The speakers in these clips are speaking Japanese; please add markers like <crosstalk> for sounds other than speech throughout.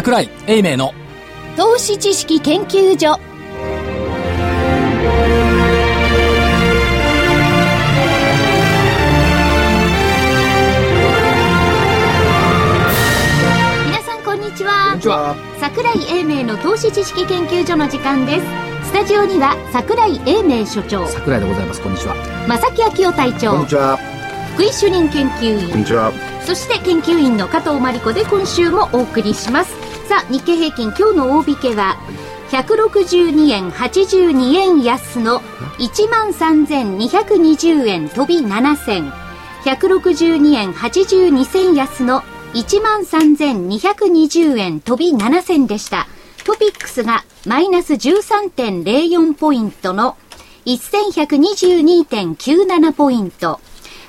桜井英明の投資知識研究所。皆さんこんにちは。こんにちは。桜井英明の投資知識研究所の時間です。スタジオには桜井英明所長。桜井でございます。こんにちは。正木昭夫隊こん長にちは。福井主任研究員。こんにちは。そして研究員の加藤真理子で今週もお送りしますさあ日経平均今日の大引けは162円82円安の1万3220円飛び7銭162円82銭安の1万3220円飛び7銭でした。トピックスがマイナス13.04ポイントの1122.97ポイント。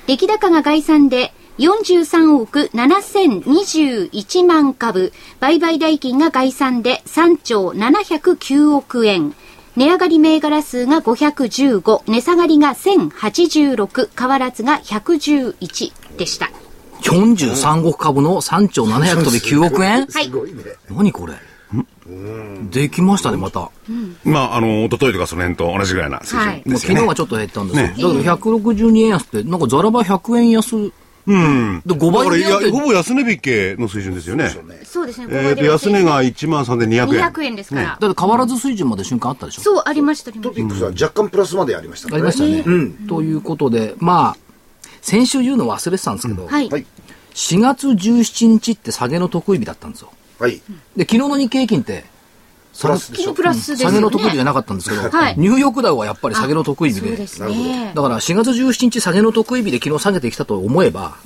出来高が概算で43億7021万株、売買代金が概算で3兆709億円。値上がり銘柄数が515、値下がりが1086、変わらずが111でした。43億株の3兆700飛び9億円？はい。何これ？できましたねまた。もまあ、あの、一昨日とかその辺と同じぐらいな水はい。準ですよね。う昨日はちょっと減ったんですよ、ねだけど162円安ってなんかザラバ100円安うん。で5倍だから、いやほぼ安値引けの水準ですよね。そうですね。えっと、安値が1万3200円。200円ですから。だって変わらず水準まで瞬間あったでしょそう、ありました、トピックスは若干プラスまでありましたありましたね、うん。ということでまあ先週言うの忘れてたんですけど、た。はい。はい。4月17日って下げの得意日だったんですよはい。で昨日の日経平均ってプラスでしょ？昨日プラスで。下げの得意日じゃなかったんですけど、はいニューヨークダウはやっぱり下げの得意日でね。だから4月17日下げの得意日で昨日下げてきたと思えば、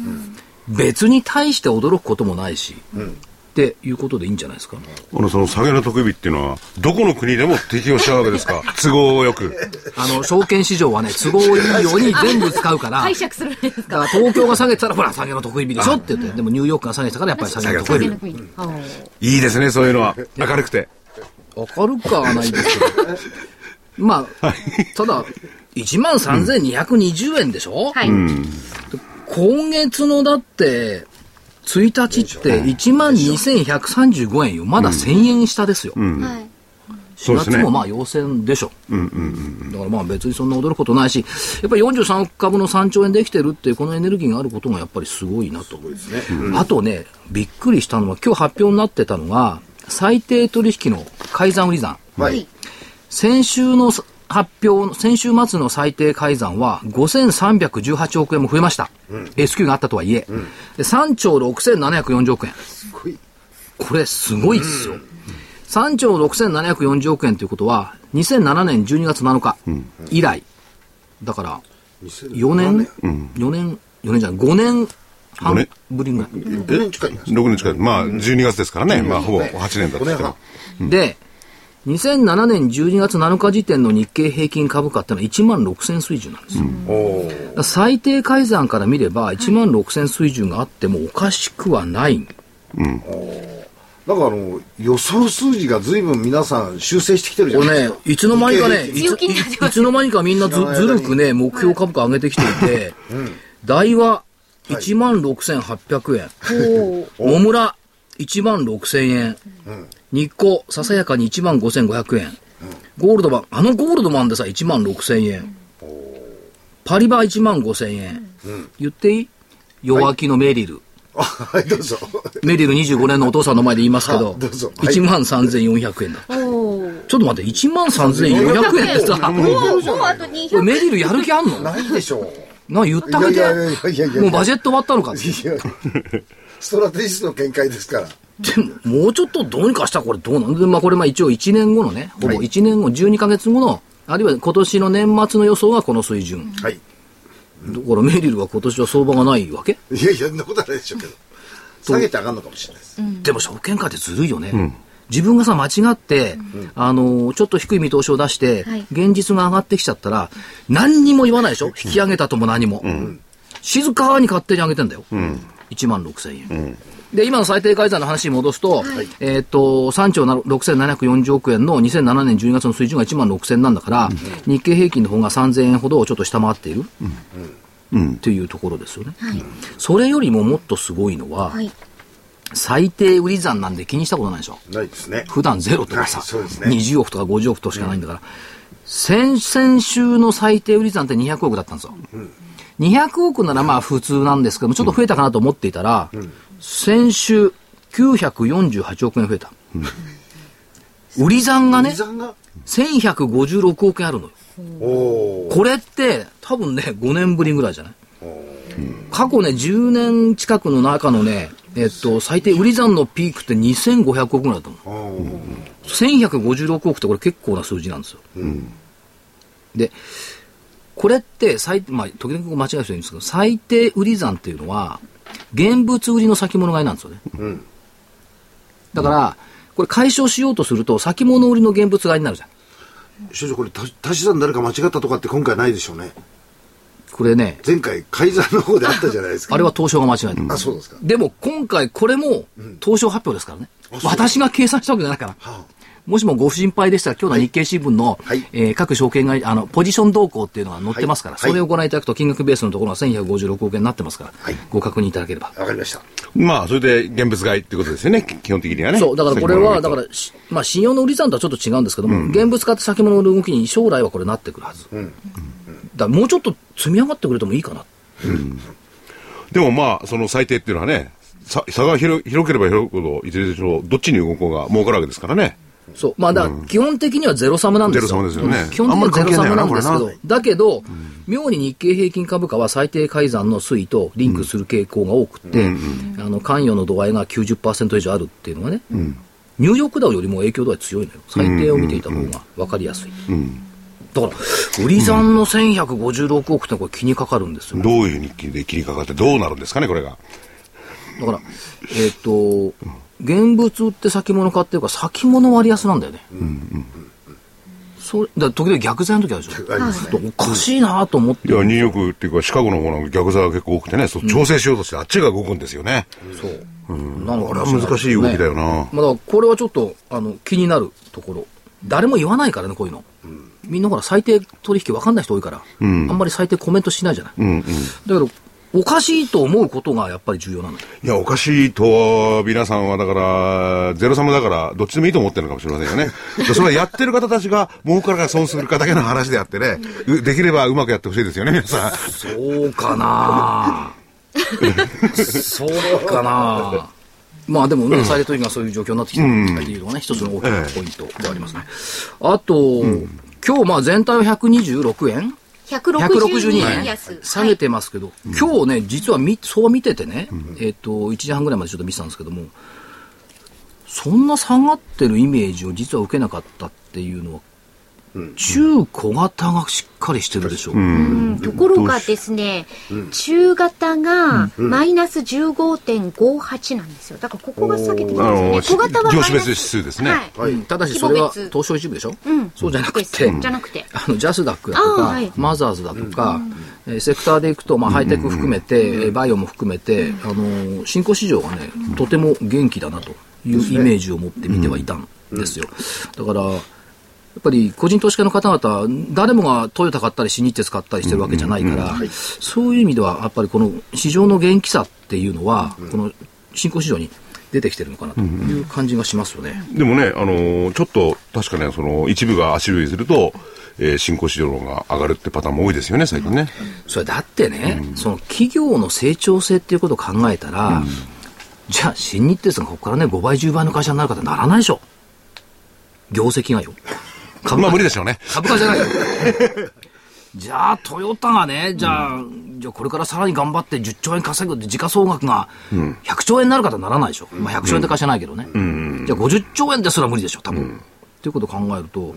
別に対して驚くこともないし、っていうことでいいんじゃないですか？このその下げの特日っていうのは、どこの国でも適用しちゃうわけですか？<laughs> 都合よく。あの、証券市場はね、都合いいように全部使うから、解釈するんですかだから東京が下げてたら、ほら、下げの得意日でしょって言って、でもニューヨークが下げてたから、やっぱり下げの得意日。いいですね、そういうのは。明るくて。明るくはないですけど。まあ、ただ、1万3220円でしょ、はい。今月のだって、1日って1万2135円よ。まだ1000円下ですよ。はい。4そうですね月もまあ陽線でしょ。だからまあ別にそんな驚くことないし、やっぱり43億株の3兆円できてるっていうこのエネルギーがあることがやっぱりすごいなと。あとね、びっくりしたのは今日発表になってたのが、最低取引の改ざん売り算。はい。先週の発表、先週末の最低改ざんは5318億円も増えました。S q があったとはいえ。で3兆6740億円。ごい。これすごいっすよ。3兆6740億円ということは、2007年12月7日以来、だから4年、4年、4年？じゃない、5年五半年？ぶりぐらい。5年近いんです6年近い。まあ、12月ですからね。まあ、ほぼ8年だ5年った半。で、2007年12月7日時点の日経平均株価ってのは1万6000水準なんですよ。最低改ざんから見れば1万6000水準があってもおかしくはない。なんかあの、予想数字が随分皆さん修正してきてるじゃないですか。、ねいつの間にかね、いついいつの間にかみんなずずるくね、目標株価上げてきていて、大和1万6800円、野村1万6000円、日光ささやかに1万5500円、ゴールドマン、あのゴールドマンでさ、1万6000円、パリバ1万5000円、言っていい？弱気のメリル。あはい、どうぞ。メリル25年のお父さんの前で言いますけど、あどうぞ。はい。1万3400円だ。ちょっと待って、1万3400円ってさ、もう、もうあとこれ200メリルやる気あんの？ないでしょう。な、言ってあげて。いやいやいやいやいやもうバジェット終わったのか。いやストラテジストの見解ですから。でも、もうちょっとどうにかしたらこれどうなんで、まあこれまあ一応1年後のね、ほぼ1年後、12ヶ月後の、あるいは今年の年末の予想がこの水準。はい。だからメリルは今年は相場がないわけ？いやいや、そんなことはないでしょうけど。下げて上がるのかもしれないです。でも証券会ってずるいよね。自分がさ、間違って、あのーちょっと低い見通しを出して、はい現実が上がってきちゃったら、何にも言わないでしょ？引き上げたとも何も。静かに勝手に上げてんだよ。1万6千円。で、今の最低改ざんの話に戻すと、えーっと、3兆6740億円の2007年12月の水準が1万6000なんだから、日経平均の方が3000円ほどちょっと下回っている。っていうところですよね。それよりももっとすごいのは、はい。最低売り算なんで気にしたことないでしょ？ないですね。普段ゼロとかさ、ね20億とか50億としかないんだから、先々週の最低売り算って200億だったんですよ。200億ならまあ普通なんですけども、ちょっと増えたかなと思っていたら、先週948億円増えた。売り算がね売り、算が？1156億円あるのよ。これって多分ね、5年ぶりぐらいじゃない？過去ね、10年近くの中のね、えっと、最低売り算のピークって2500億ぐらいだと思う。おー1156億ってこれ結構な数字なんですよ。で、これって最、まあ、時々間違える人いるんですけど、最低売り算っていうのは、現物売りの先物買いなんですよね。んだから、これ解消しようとすると、先物売りの現物買いになるじゃん。所長これ足足し算誰か間違ったとかって今回ないでしょうね。これね、前回改ざんの方であったじゃないですか。あれは東証が間違えた。あ、そうですか。でも今回これも東証発表ですからね。私が計算したわけじゃないから。はもしもご心配でしたら、今日の日経新聞の、はいえー各証券会、あの、ポジション動向っていうのが載ってますから、はいそれをご覧いただくと金額ベースのところが1156億円になってますから、はいご確認いただければ。あわかりました。まあ、それで現物買いってことですよね、基本的にはね。そう、だからこれは、だか先ら、しまあ、信用の売り算とはちょっと違うんですけども、現物買って先物の動きに将来はこれなってくるはず。だからもうちょっと積み上がってくれてもいいかな。でもまあ、その最低っていうのはね、さ差が広広ければ広いほど、いずれにしろ、どっちに動こうが儲かるわけですからね。そう。まあ、だ基本的にはゼロサムなんですよ。ゼロサムですよねうん基本的にはゼロサムなんですけどだけど、妙に日経平均株価は最低改ざんの推移とリンクする傾向が多くて、あの、関与の度合いが90%以上あるっていうのがね、ニューヨークダウよりも影響度合い強いのよ。最低を見ていた方が分かりやすい。だから、売り算の1156億ってこれ気にかかるんですよ。どういう日記で切りかかってどうなるんですかね、これが。だから、えっ、と、現物売って先物買ってるから先物割安なんだよね。それ、だから時々逆剤の時あるでしょ。おかしいなと思って。いや、ニューヨークっていうか、シカゴの方なんか逆座が結構多くてね、そう調整しようとしてあっちが動くんですよね。そう。なのこれは難しい動きだよな。まあ、だからこれはちょっと、あの、気になるところ。誰も言わないからね、こういうの。みんなほら、最低取引分かんない人多いから、あんまり最低コメントしないじゃない。うんうん。だけど、おかしいと思うことがやっぱり重要なんだよ。いや、おかしいと、皆さんはだから、ゼロサムだから、どっちでもいいと思ってるのかもしれませんよね。で <laughs> それはやってる方たちが、儲からか損するかだけの話であってね、うできればうまくやってほしいですよね、皆さん。そうかな？そうかな？まあでもね、最低取引がそういう状況になってきてるっていうのがね、一つの大きなポイントでありますね。あと、今日まあ全体は126円162円安。下げてますけど、今日ね、実はみそう見ててね、えっ、と、1時半ぐらいまでちょっと見てたんですけども、そんな下がってるイメージを実は受けなかったっていうのは、中小型がしっかりしてるでしょ。うん。ところがですね、中型がマイナス15.58なんですよ。だからここが下げてきあますよね。の小型はマイナス。業種別指数ですね。はい。うんただしそれは東証一部でしょ、うん。そうじゃなくて、じゃなくて。あのジャスダックだとか、マザーズだとか、えーセクターでいくと、まあ、ハイテク含めて、えーバイオも含めて、あのー新興市場がね、とても元気だなというイメージを持って見てはいたんですよ。だから、やっぱり個人投資家の方々、誰もがトヨタ買ったり、新日鉄買ったりしてるわけじゃないから、そういう意味では、やっぱりこの市場の元気さっていうのは、この新興市場に出てきてるのかなという感じがしますよね。でもね、あのーちょっと確かね、その一部が足類すると、えー新興市場が上がるってパターンも多いですよね、最近ね。それだってね、その企業の成長性っていうことを考えたら、じゃあ新日鉄がここからね、5倍、10倍の会社になるかってならないでしょ。業績がよ。株まあ価無理でしょうね。株価じゃないよ。<laughs> じゃあ、トヨタがね、じゃあ、じゃあこれからさらに頑張って10兆円稼ぐって時価総額が100兆円になるかってならないでしょ。まあ100兆円って会社ないけどね。じゃあ50兆円ですら無理でしょ、多分。っていうことを考えると、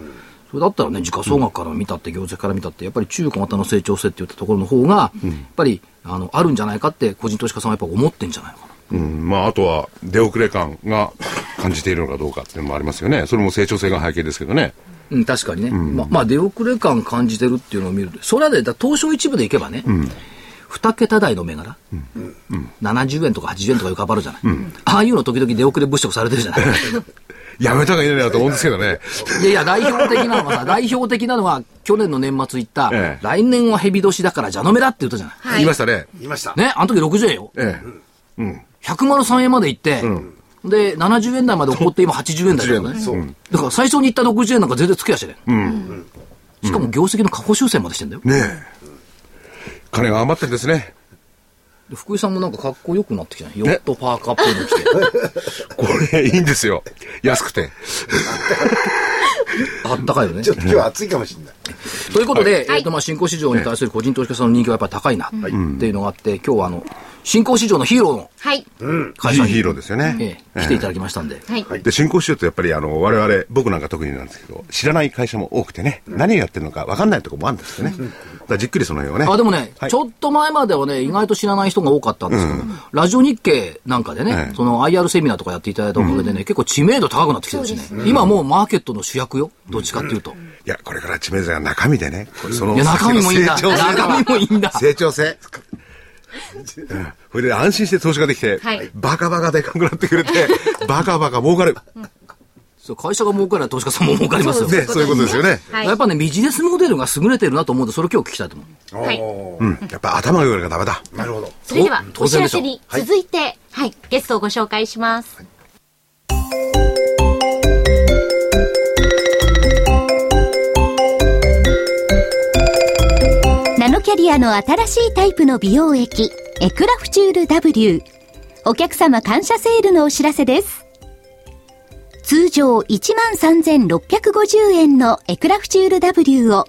それだったらね、時価総額から見たって、業績から見たって、やっぱり中小型の成長性っていったところの方が、やっぱり、あの、あるんじゃないかって、個人投資家さんはやっぱ思ってんじゃないのかな。うん、まあ、あとは、出遅れ感が感じているのかどうかっていうのもありますよね。それも成長性が背景ですけどね。うん、確かにね。ままあ、出遅れ感感じてるっていうのを見ると、それはね、東証一部でいけばね、二桁台の銘柄、70円とか80円とか浮かばるじゃない。ああいうの時々出遅れ物色されてるじゃない？<laughs> やめた方がいいなと思うんですけどね。<laughs> いやいや、代表的なのはさ、代表的なのは、去年の年末言った、ええ来年は蛇年だから、じゃのめだって言ったじゃない。はい言いましたね。言いました。ね、あの時60円よ。ええ。103円まで行って、で、70円台まで起こって今80円台だよね。そう。だから最初に行った60円なんか全然つけやしね。しかも業績の過去修正までしてんだよ。ねえ。金が余ってんですね。で福井さんもなんかかっこよくなってきたね。ヨットパーカーっぽいの着て。<laughs> これ、いいんですよ。安くて。<laughs> あったかいよねちょ。っと今日は暑いかもしれない。<laughs> ということで、はいえっ、と、まあ、新興市場に対する個人投資家さんの人気はやっぱり高いな、っていうのがあって、今日はあの、新興市場のヒーローのはい。会社に、ヒーローですよね。ええ来ていただきましたんで。はい。で、新興市場ってやっぱりあの、我々、僕なんか特になんですけど、知らない会社も多くてね、何をやってるのか分かんないところもあるんですよね。だからじっくりその辺をね。あ、でもね、はいちょっと前まではね、意外と知らない人が多かったんですけど、ラジオ日経なんかでね、ええその IR セミナーとかやっていただいたおかげでね、結構知名度高くなってきてるしね。今もうマーケットの主役よ。どっちかっていうと。いや、これから知名度が中身でね、これそのいや、中身もいいんだ。成長性中身もいいんだ。成長性。うんそれで安心して投資ができて、はいバカバカでかくなってくれて、<laughs> バカバカ儲かる。そう会社が儲かれば投資家さんも儲かりますよ。ね、そういうことですよね。はいやっぱね、ビジネスモデルが優れてるなと思うんで、それを今日聞きたいと思う。はい。うん。やっぱ頭が良いがダメだ。なるほど。それでは、お知らせに続いて、はい、ゲストをご紹介します。ナノキャリアの新しいタイプの美容液、エクラフチュール W。お客様感謝セールのお知らせです。通常13,650円のエクラフチュール W を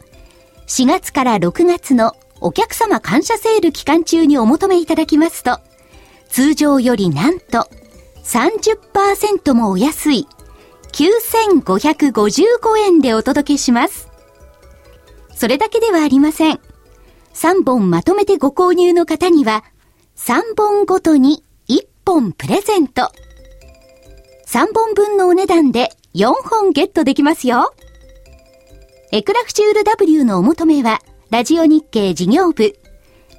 4月から6月のお客様感謝セール期間中にお求めいただきますと、通常よりなんと30%もお安い9555円でお届けします。それだけではありません。3本まとめてご購入の方には、3本ごとに1本プレゼント。3本分のお値段で4本ゲットできますよ。エクラフチュール W のお求めは、ラジオ日経事業部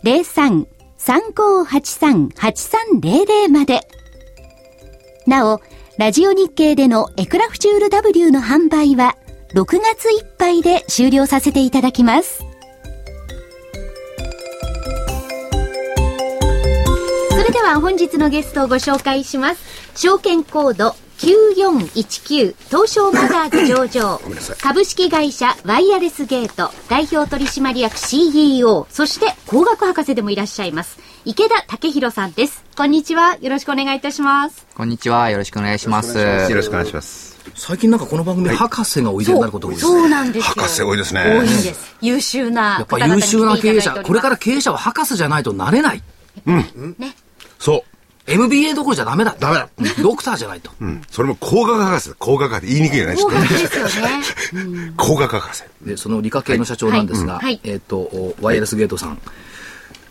03-3583-8300まで。なお、ラジオ日経でのエクラフチュール W の販売は、6月いっぱいで終了させていただきます。れでは本日のゲストをご紹介します。証券コード9419東証マザーズ上場。株式会社ワイヤレスゲート代表取締役 CEO そして工学博士でもいらっしゃいます池田武弘さんです。こんにちは。よろしくお願いいたします。こんにちは。よろしくお願いします。よろしくお願いします。最近なんかこの番組、博士がおいでになることが多いですね。そう。なんですよ。博士多いですね。多いんです。優秀なやっぱ方々に優秀な経営者、来ていただいております。これから経営者は博士じゃないとなれない。ねそう。MBA どころじゃダメだ。ダメだ。ドクターじゃないと。うん。それも工学博士だ。工学博士。言いにくいよね。ちょ高っとですよね工学博士。<laughs> で、その理科系の社長なんですが、はいはいえっ、と、おワイヤレスゲートさん。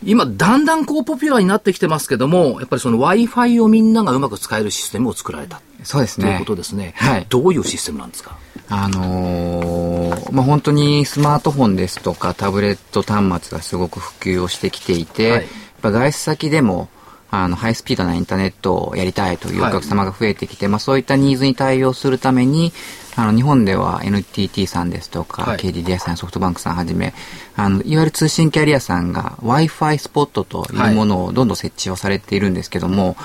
今、だんだんこうポピュラーになってきてますけども、やっぱりその Wi-Fi をみんながうまく使えるシステムを作られた。そうですね。ということですね。はいどういうシステムなんですか？あのーまあ、本当にスマートフォンですとかタブレット端末がすごく普及をしてきていて、はいやっぱ外出先でも、あの、ハイスピードなインターネットをやりたいというお客様が増えてきて、まあ、そういったニーズに対応するために、あの、日本では NTT さんですとか、はい。KDDI さん、ソフトバンクさんはじめ、あの、いわゆる通信キャリアさんが Wi-Fi スポットというものをどんどん設置をされているんですけども、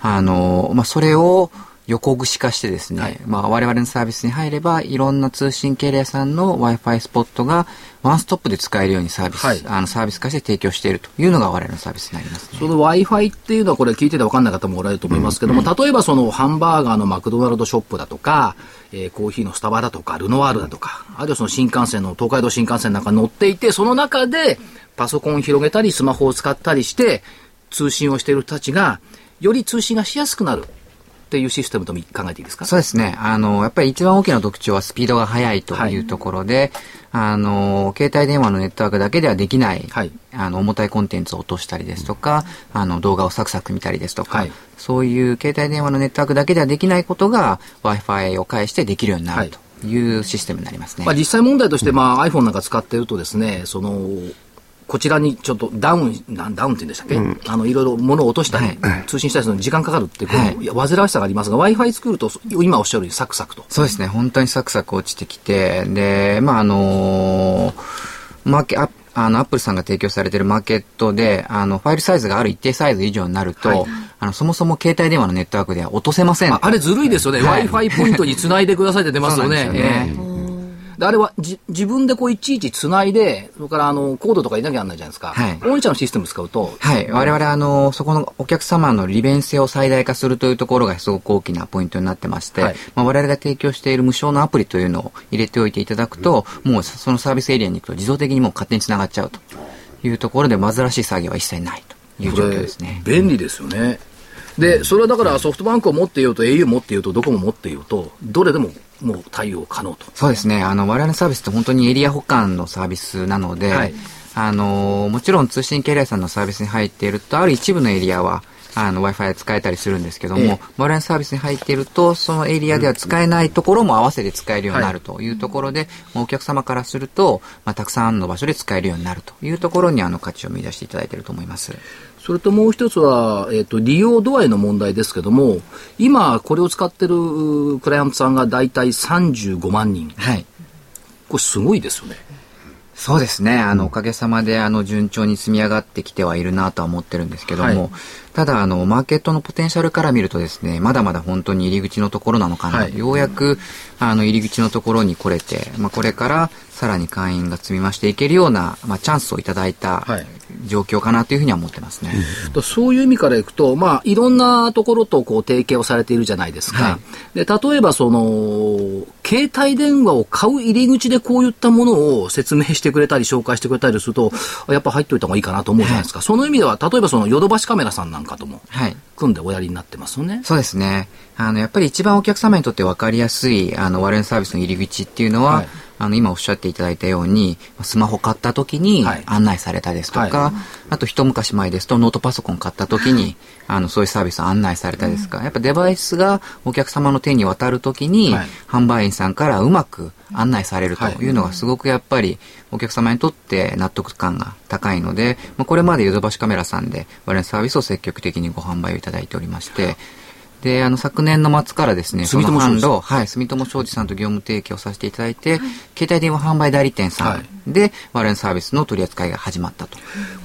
あの、まあ、それを横串化してですね、はい。まあ、我々のサービスに入れば、いろんな通信キャリアさんの Wi-Fi スポットがワンストップで使えるようにサービス、はい。あのサービス化して提供しているというのが我々のサービスになりますね。その Wi-Fi っていうのはこれ聞いてて分かんない方もおられると思いますけども、例えばそのハンバーガーのマクドナルドショップだとか、えーコーヒーのスタバだとか、ルノワールだとか、あるいはその新幹線の東海道新幹線なんか乗っていて、その中でパソコンを広げたり、スマホを使ったりして、通信をしている人たちが、より通信がしやすくなるっていうシステムとも考えていいですか？そうですね。あの、やっぱり一番大きな特徴はスピードが速いというところで、あの、携帯電話のネットワークだけではできない、はい。あの、重たいコンテンツを落としたりですとか、あの、動画をサクサク見たりですとか、はい。そういう携帯電話のネットワークだけではできないことが Wi-Fi を介してできるようになるというシステムになりますね。まあ、実際問題として、まあ、iPhone なんか使ってるとですね、その、こちらにちょっとダウン、なんダウンって言うんでしたっけ、あの、いろいろ物を落としたり、通信したりするのに時間かかるっていう、こはい。の煩わしさがありますが、Wi-Fi 作ると、今おっしゃるようにサクサクと。そうですね、本当にサクサク落ちてきて、で、まあ、あのマーケアあの、アップルさんが提供されているマーケットで、あの、ファイルサイズがある一定サイズ以上になると、はい。あの、そもそも携帯電話のネットワークでは落とせません。ああれずるいですよね。はい。Wi-Fi ポイントにつないでくださいって出ますよね。よね。ええであれはじ自分でこういちいちつないで、それからあのコードとか入れなきゃならないじゃないですか。はい御社のシステム使うと、はい。我々、あの、そこのお客様の利便性を最大化するというところがすごく大きなポイントになってまして、はいまあ、我々が提供している無償のアプリというのを入れておいていただくと、もうそのサービスエリアに行くと自動的にもう勝手につながっちゃうというところで、煩しい作業は一切ないという状況ですね。便利ですよね。で、それはだからソフトバンクを持っていようと、au 持っていようと、ドコモ持っていようと、どれでももう対応可能と。そうですね。あの、我々のサービスって本当にエリア保管のサービスなので、はいあの、もちろん通信キャリアさんのサービスに入っていると、ある一部のエリアは、あの、Wi-Fi 使えたりするんですけども、ええ我々のサービスに入っていると、そのエリアでは使えないところも合わせて使えるようになるというところで、まあお客様からすると、まあ、たくさんの場所で使えるようになるというところに、あの、価値を見出していただいていると思います。それともう一つは、えっ、と、利用度合いの問題ですけども、今これを使ってるクライアントさんが大体35万人。はい。これすごいですよね。そうですね。あの、おかげさまで、あの、順調に積み上がってきてはいるなとは思ってるんですけども、はいただ、あの、マーケットのポテンシャルから見るとですね、まだまだ本当に入り口のところなのかな。はいようやく、あの、入り口のところに来れて、まあ、これからさらに会員が積み増していけるような、まあ、チャンスをいただいたはい状況かなというふうには思ってますね。だそういう意味からいくと、まあ、いろんなところとこう提携をされているじゃないですか。はで例えば、その、携帯電話を買う入り口でこういったものを説明してくれたり、紹介してくれたりすると、やっぱ入っておいた方がいいかなと思うじゃないですか。その意味では、例えばそのヨドバシカメラさんなんかともはい。組んでおやりになってますよね。そうですね。あの、やっぱり一番お客様にとって分かりやすい、あの、我々のサービスの入り口っていうのは、はいあの、今おっしゃっていただいたように、スマホ買った時にはい。案内されたですとか、はあと一昔前ですとノートパソコン買った時に、あの、そういうサービスを案内されたですとか、やっぱデバイスがお客様の手に渡る時に、はい。販売員さんからうまく案内されるというのがすごくやっぱりお客様にとって納得感が高いので、まあ、これまでヨドバシカメラさんで我々のサービスを積極的にご販売をいただいておりまして、で、あの、昨年の末からですね、住友商事販路、はい、住友商事さんと業務提携をさせていただいて、携帯電話販売代理店さはいんで、我々のサービスの取り扱いが始まったと。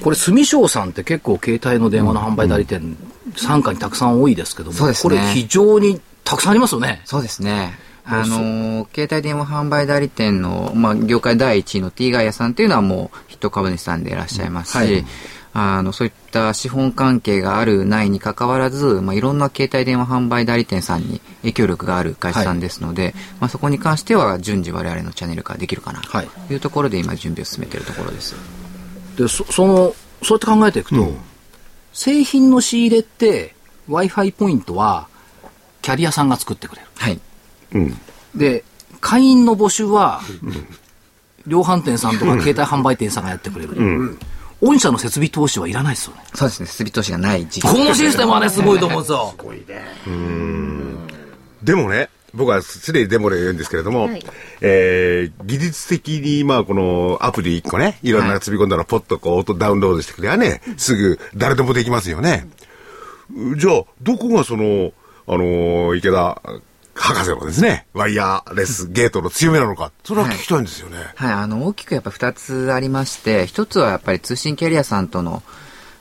これ、住商さんって結構携帯の電話の販売代理店、傘下にたくさん多いですけども、そうですねこれ非常にたくさんありますよね。そうですね。あの、携帯電話販売代理店の、まあ、業界第一位の T ガイアさんっていうのはもうヒット株主さんでいらっしゃいますし、はいあの、そういった資本関係があるないに関わらず、まあ、いろんな携帯電話販売代理店さんに影響力がある会社さんですので、まあ、そこに関しては順次我々のチャンネル化できるかなはいというところで今準備を進めているところです。でそそのそうやって考えていくと、製品の仕入れって w i f i ポイントはキャリアさんが作ってくれるはい。うん。で会員の募集は、量販店さんとか携帯販売店さんがやってくれる、御社の設備投資はいらないですよねそうですね。設備投資がない時期。このシステムはねすごいと思うんですよでもね、僕はすでにデモで言うんですけれども、はいえー技術的に、まあ、このアプリ1個ね、いろんな積み込んだら、ポッとこう、音ダウンロードしてくればね、すぐ誰でもできますよね。じゃあ、どこがその、あのー池田博士のですね、ワイヤーレスゲートの強みなのか、それは聞きたいんですよね。はい、あの、大きくやっぱ二つありまして、一つはやっぱり通信キャリアさんとの、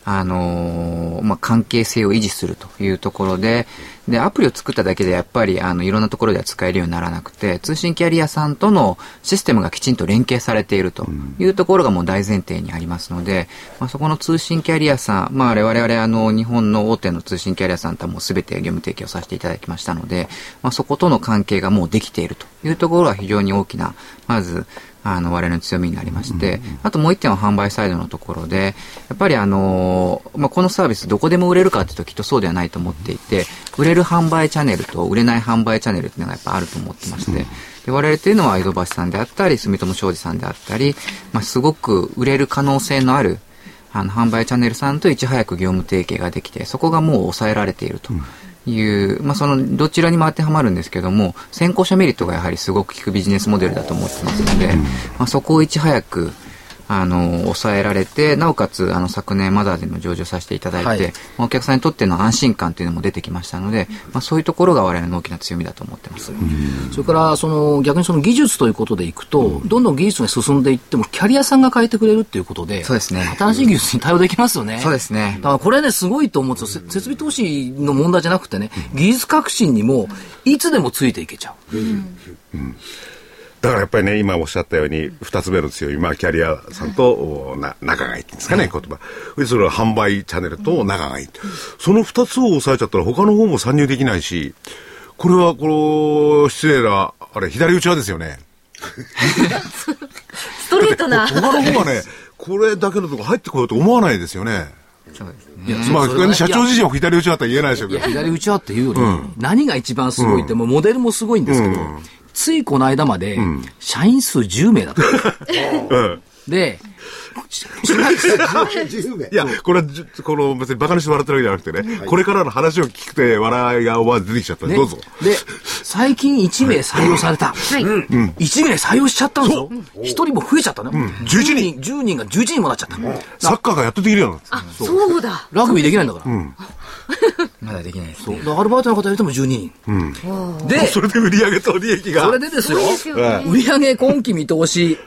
あのーまあ、関係性を維持するというところで、で、アプリを作っただけでやっぱり、あの、いろんなところでは使えるようにならなくて、通信キャリアさんとのシステムがきちんと連携されているというところがもう大前提にありますので、まあ、そこの通信キャリアさん、まあ、我々、あの、日本の大手の通信キャリアさんとはもうすべて業務提携をさせていただきましたので、まあ、そことの関係がもうできているというところは非常に大きな、まず、あの、我々の強みになりまして、あともう一点は販売サイドのところで、やっぱりあの、まあ、このサービスどこでも売れるかっていうときっとそうではないと思っていて、売れる販売チャンネルと売れない販売チャンネルっていうのがやっぱあると思ってまして、で我々っていうのは江戸橋さんであったり、住友商事さんであったり、まあ、すごく売れる可能性のある、あの、販売チャンネルさんといち早く業務提携ができて、そこがもう抑えられているという、まあ、その、どちらにも当てはまるんですけども、先行者メリットがやはりすごく効くビジネスモデルだと思ってますので、まあ、そこをいち早く、あの、抑えられて、なおかつ、あの、昨年マザーでも上場させていただいて、はい、お客さんにとっての安心感というのも出てきましたので、まあ、そういうところが我々の大きな強みだと思ってます。それから、その、逆にその技術ということでいくと、どんどん技術が進んでいっても、キャリアさんが変えてくれるっていうことで、そうですね。新しい技術に対応できますよね。そうですね。だからこれね、すごいと思うんですよ。設備投資の問題じゃなくてね、技術革新にも、いつでもついていけちゃう。うんうんだからやっぱりね、今おっしゃったように、二つ目の強い、まあ、キャリアさんと、な、仲がいいっていうんですかね、言葉。で、それは販売チャンネルと仲がいい。その二つを抑えちゃったら、他の方も参入できないし、これは、この、失礼な、あれ、左打ちはですよね。<laughs> ストレートな。他の方はね、これだけのとこ入ってこようと思わないですよね。そうですね。まあ、社長自身は左打ちはとは言えないでしょうけど。左打ちはっていうより、何が一番すごいって、もうモデルもすごいんですけど、ついこの間まで、社員数10名だった。<laughs> で、<laughs> いや、これは、この別に馬鹿にして笑ってるわけじゃなくてね、はい、これからの話を聞くて笑いが思わず出てきちゃった、ね、どうぞ。で、最近1名採用された。はい。うん。1名採用しちゃったんですよ。1人も増えちゃったね。うん、11人。10人が11人もなっちゃった。サッカーがやっとできるようになった。あ、そうだ。ラグビーできないんだから。うん。<laughs> まだできないです、ね。そう。アルバイトの方入れても12人。うん。で、それで売上と利益が。それでですよ。売上今期見通し、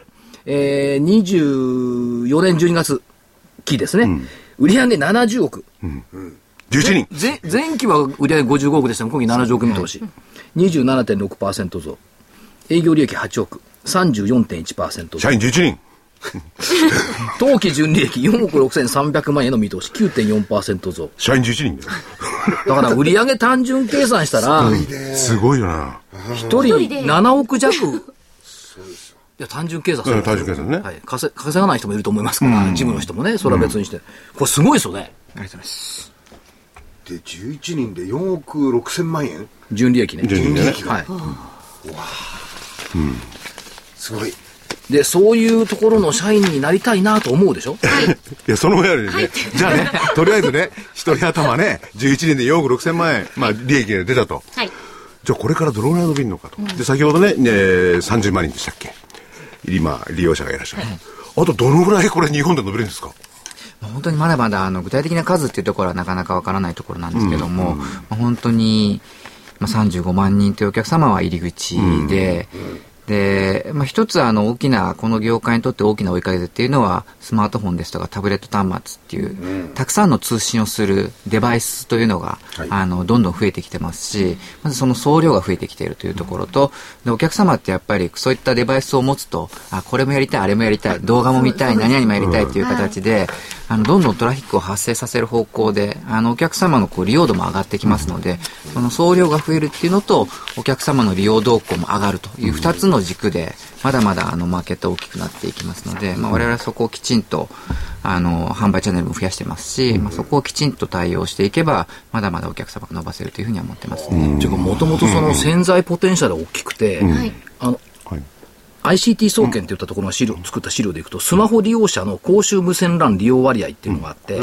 えー、24年12月期ですね。うん、売上70億。うん11人前前期は売上55億でしたが、今期70億見通し。27.6%増。営業利益8億。34.1%増。社員11人。当期純利益4億6300万円の見通し9.4%増。社員11人だから売上単純計算したら、すごいよな。1人7億弱いや、単純計算、うん、単純計算ね。はい。稼稼がない人もいると思いますから、うん、事務の人もね、それは別にして。うん、これすごいですよね。ありがとうございます。で、11人で4億6千万円？純利益ね。純利益が。はい。わうん。すごい。で、そういうところの社員になりたいなと思うでしょ？はい。<laughs> いや、その前よりね、はい、じゃあね、とりあえずね、一人頭ね、11人で4億6千万円、まあ、利益が出たと。はい。じゃあこれからどのぐらい伸びるのかと。で、先ほどね、ね30万人でしたっけ？今、利用者がいらっしゃる。あとどのぐらいこれ日本で伸びるんですか？本当にまだまだあの具体的な数っていうところはなかなかわからないところなんですけども、うんうん、まあ、本当に、まあ、35万人というお客様は入り口で、うんうんで、まあ、一つあの大きな、この業界にとって大きな追い風っていうのは、スマートフォンですとかタブレット端末っていう、うん、たくさんの通信をするデバイスというのが、はい、あの、どんどん増えてきてますし、まずその総量が増えてきているというところと、でお客様ってやっぱりそういったデバイスを持つと、あ、これもやりたい、あれもやりたい、動画も見たい、何々もやりたいという形で、あの、どんどんトラフィックを発生させる方向で、あの、お客様のこう利用度も上がってきますので、その総量が増えるっていうのと、お客様の利用動向も上がるという二つの軸で、まだまだあのマーケット大きくなっていきますので、まあ、我々はそこをきちんとあの販売チャンネルも増やしてますし、まあ、そこをきちんと対応していけばまだまだお客様が伸ばせるというふうには思ってます。ね。もともとその潜在ポテンシャル大きくて、あの ICT 総研といったところの資料、作った資料でいくと、スマホ利用者の公衆無線 LAN 利用割合っていうのがあって、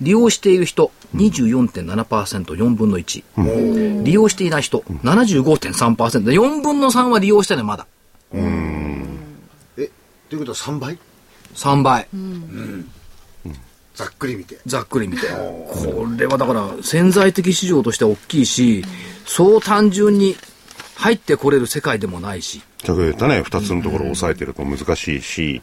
利用している人24.7%、4分の1。利用していない人75.3%。4分の3は利用してない、まだ。うん。え、ということは3倍 ?3 倍。うん。ざっくり見て。ざっくり見て。これはだから潜在的市場として大きいし、そう単純に入ってこれる世界でもないし。先ほど言ったね、2つのところを抑えてると難しいし、